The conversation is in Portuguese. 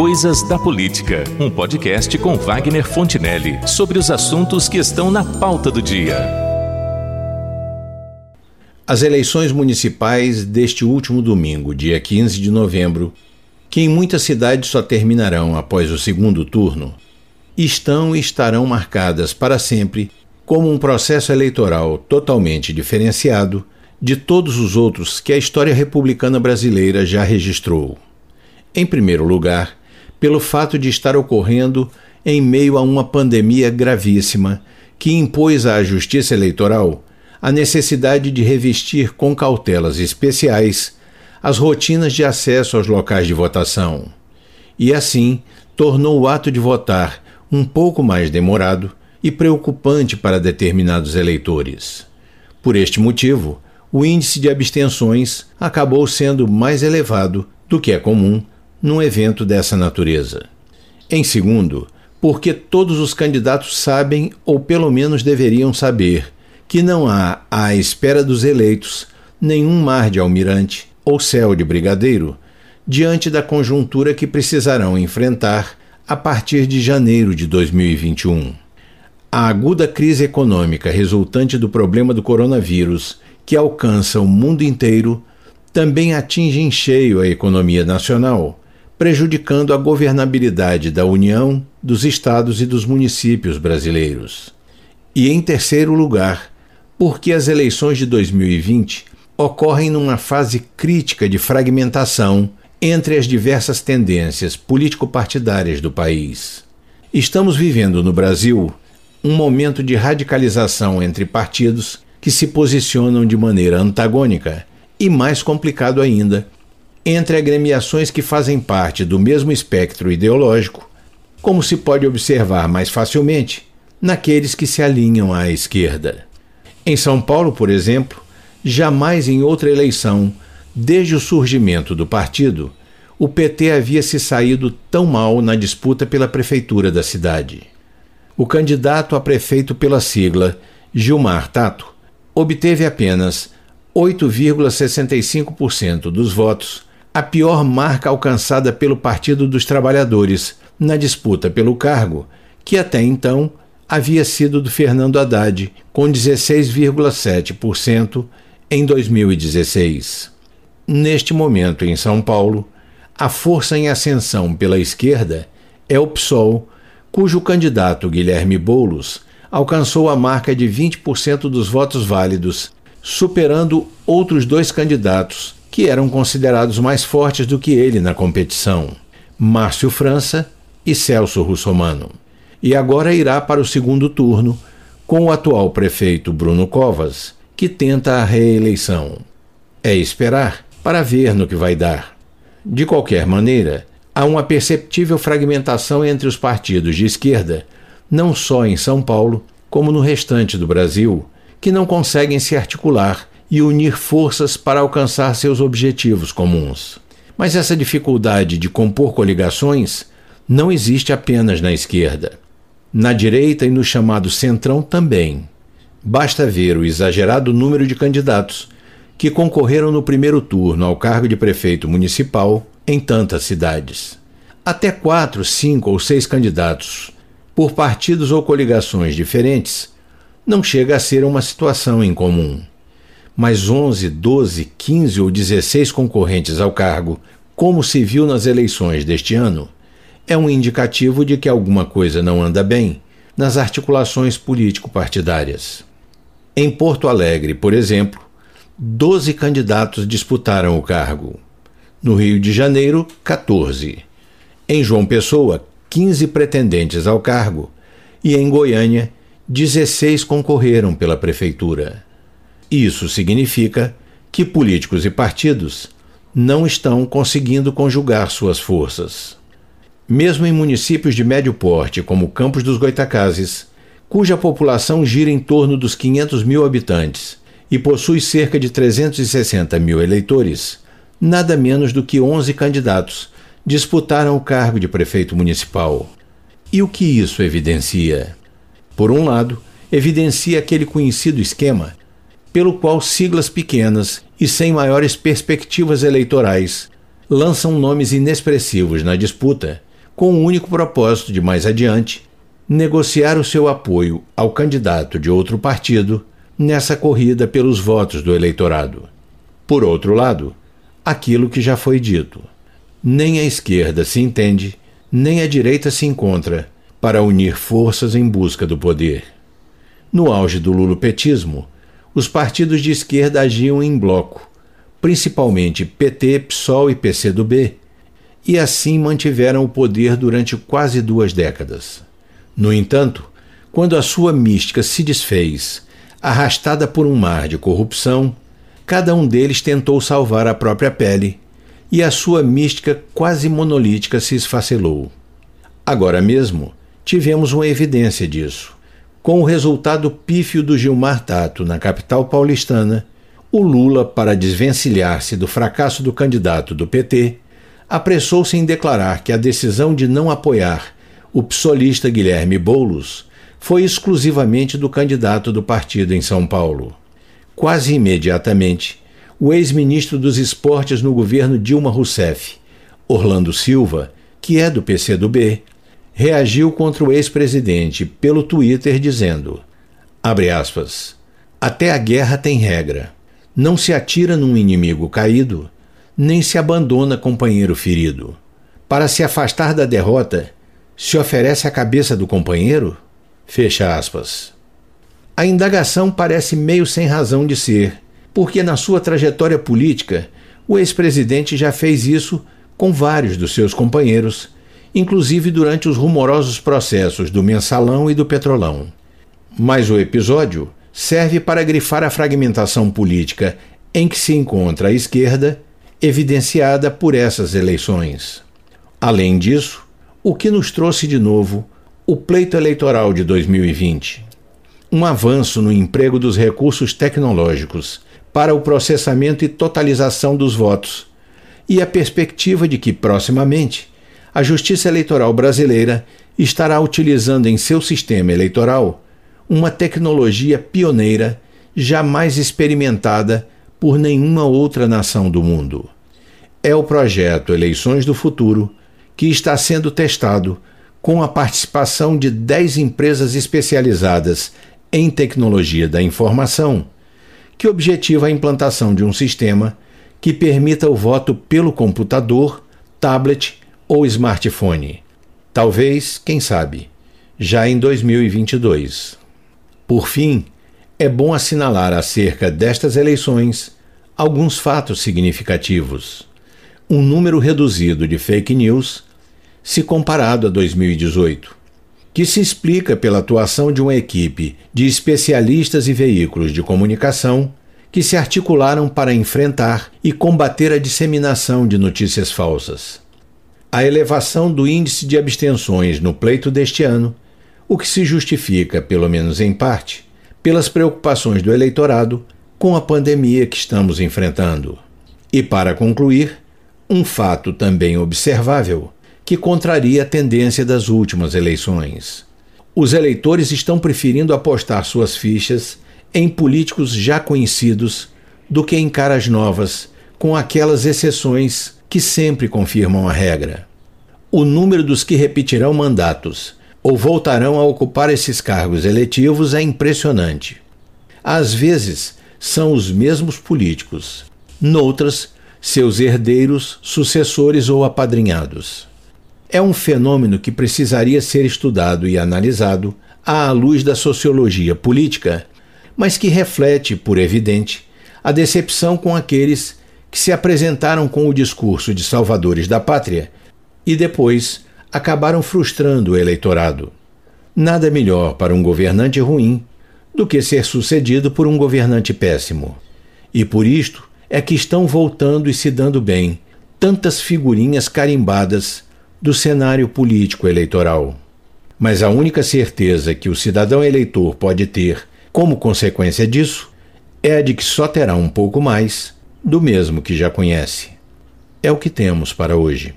Coisas da Política, um podcast com Wagner Fontinelli sobre os assuntos que estão na pauta do dia. As eleições municipais deste último domingo, dia 15 de novembro, que em muitas cidades só terminarão após o segundo turno, estão e estarão marcadas para sempre como um processo eleitoral totalmente diferenciado de todos os outros que a história republicana brasileira já registrou. Em primeiro lugar, pelo fato de estar ocorrendo em meio a uma pandemia gravíssima que impôs à Justiça Eleitoral a necessidade de revestir com cautelas especiais as rotinas de acesso aos locais de votação. E assim tornou o ato de votar um pouco mais demorado e preocupante para determinados eleitores. Por este motivo, o índice de abstenções acabou sendo mais elevado do que é comum num evento dessa natureza. Em segundo, porque todos os candidatos sabem, ou pelo menos deveriam saber, que não há, à espera dos eleitos, nenhum mar de almirante ou céu de brigadeiro diante da conjuntura que precisarão enfrentar a partir de janeiro de 2021. A aguda crise econômica resultante do problema do coronavírus que alcança o mundo inteiro, também atinge em cheio a economia nacional, prejudicando a governabilidade da União, dos estados e dos municípios brasileiros. E em terceiro lugar, porque as eleições de 2020 ocorrem numa fase crítica de fragmentação entre as diversas tendências político-partidárias do país. Estamos vivendo no Brasil um momento de radicalização entre partidos que se posicionam de maneira antagônica e, mais complicado ainda, entre agremiações que fazem parte do mesmo espectro ideológico, como se pode observar mais facilmente naqueles que se alinham à esquerda. Em São Paulo, por exemplo, jamais em outra eleição, desde o surgimento do partido, o PT havia se saído tão mal na disputa pela prefeitura da cidade. O candidato a prefeito pela sigla, Gilmar Tato, obteve apenas 8,65% dos votos, a pior marca alcançada pelo Partido dos Trabalhadores na disputa pelo cargo, que até então havia sido do Fernando Haddad, com 16,7% em 2016. Neste momento, em São Paulo, a força em ascensão pela esquerda é o PSOL, cujo candidato Guilherme Boulos alcançou a marca de 20% dos votos válidos, superando outros dois candidatos que eram considerados mais fortes do que ele na competição, Márcio França e Celso Russomano. E agora irá para o segundo turno com o atual prefeito Bruno Covas, que tenta a reeleição. É esperar para ver no que vai dar. De qualquer maneira, há uma perceptível fragmentação entre os partidos de esquerda não só em São Paulo, como no restante do Brasil, que não conseguem se articular e unir forças para alcançar seus objetivos comuns. Mas essa dificuldade de compor coligações não existe apenas na esquerda. Na direita e no chamado centrão também. Basta ver o exagerado número de candidatos que concorreram no primeiro turno ao cargo de prefeito municipal em tantas cidades. Até quatro, cinco ou seis candidatos por partidos ou coligações diferentes, não chega a ser uma situação incomum. Mas 11, 12, 15 ou 16 concorrentes ao cargo, como se viu nas eleições deste ano, é um indicativo de que alguma coisa não anda bem nas articulações político-partidárias. Em Porto Alegre, por exemplo, 12 candidatos disputaram o cargo. No Rio de Janeiro, 14. Em João Pessoa, 15 pretendentes ao cargo e em Goiânia, 16 concorreram pela prefeitura. Isso significa que políticos e partidos não estão conseguindo conjugar suas forças. Mesmo em municípios de médio porte, como Campos dos Goitacazes, cuja população gira em torno dos 500 mil habitantes e possui cerca de 360 mil eleitores, nada menos do que 11 candidatos disputaram o cargo de prefeito municipal. E o que isso evidencia? Por um lado, evidencia aquele conhecido esquema pelo qual siglas pequenas e sem maiores perspectivas eleitorais lançam nomes inexpressivos na disputa com o único propósito de mais adiante negociar o seu apoio ao candidato de outro partido nessa corrida pelos votos do eleitorado. Por outro lado, aquilo que já foi dito: nem a esquerda se entende, nem a direita se encontra para unir forças em busca do poder. No auge do lulopetismo, os partidos de esquerda agiam em bloco, principalmente PT, PSOL e PCdoB, e assim mantiveram o poder durante quase duas décadas. No entanto, quando a sua mística se desfez, arrastada por um mar de corrupção, cada um deles tentou salvar a própria pele e a sua mística quase monolítica se esfacelou. Agora mesmo, tivemos uma evidência disso. Com o resultado pífio do Gilmar Tato na capital paulistana, o Lula, para desvencilhar-se do fracasso do candidato do PT, apressou-se em declarar que a decisão de não apoiar o psolista Guilherme Boulos foi exclusivamente do candidato do partido em São Paulo. Quase imediatamente, o ex-ministro dos Esportes no governo Dilma Rousseff, Orlando Silva, que é do PCdoB, reagiu contra o ex-presidente pelo Twitter dizendo: aspas, até a guerra tem regra. Não se atira num inimigo caído, nem se abandona companheiro ferido. Para se afastar da derrota, se oferece a cabeça do companheiro? Fecha aspas. A indagação parece meio sem razão de ser, porque na sua trajetória política, o ex-presidente já fez isso com vários dos seus companheiros inclusive durante os rumorosos processos do Mensalão e do Petrolão. Mas o episódio serve para grifar a fragmentação política em que se encontra a esquerda, evidenciada por essas eleições. Além disso, o que nos trouxe de novo o pleito eleitoral de 2020. Um avanço no emprego dos recursos tecnológicos para o processamento e totalização dos votos, e a perspectiva de que, proximamente, a Justiça Eleitoral brasileira estará utilizando em seu sistema eleitoral uma tecnologia pioneira jamais experimentada por nenhuma outra nação do mundo. É o projeto Eleições do Futuro que está sendo testado com a participação de 10 empresas especializadas em tecnologia da informação, que objetiva a implantação de um sistema que permita o voto pelo computador, tablet ou smartphone. Talvez, quem sabe, já em 2022. Por fim, é bom assinalar acerca destas eleições alguns fatos significativos. Um número reduzido de fake news se comparado a 2018, que se explica pela atuação de uma equipe de especialistas e veículos de comunicação que se articularam para enfrentar e combater a disseminação de notícias falsas a elevação do índice de abstenções no pleito deste ano, o que se justifica, pelo menos em parte, pelas preocupações do eleitorado com a pandemia que estamos enfrentando. E, para concluir, um fato também observável que contraria a tendência das últimas eleições. Os eleitores estão preferindo apostar suas fichas em políticos já conhecidos do que em caras novas, com aquelas exceções que sempre confirmam a regra. O número dos que repetirão mandatos ou voltarão a ocupar esses cargos eletivos é impressionante. Às vezes, são os mesmos políticos, noutras, seus herdeiros, sucessores ou apadrinhados. É um fenômeno que precisaria ser estudado e analisado à luz da sociologia política, mas que reflete, por evidente, a decepção com aqueles que se apresentaram com o discurso de salvadores da pátria e depois acabaram frustrando o eleitorado. Nada melhor para um governante ruim do que ser sucedido por um governante péssimo. E por isto é que estão voltando e se dando bem tantas figurinhas carimbadas do cenário político eleitoral. Mas a única certeza que o cidadão eleitor pode ter como consequência disso é a de que só terá um pouco mais do mesmo que já conhece. É o que temos para hoje.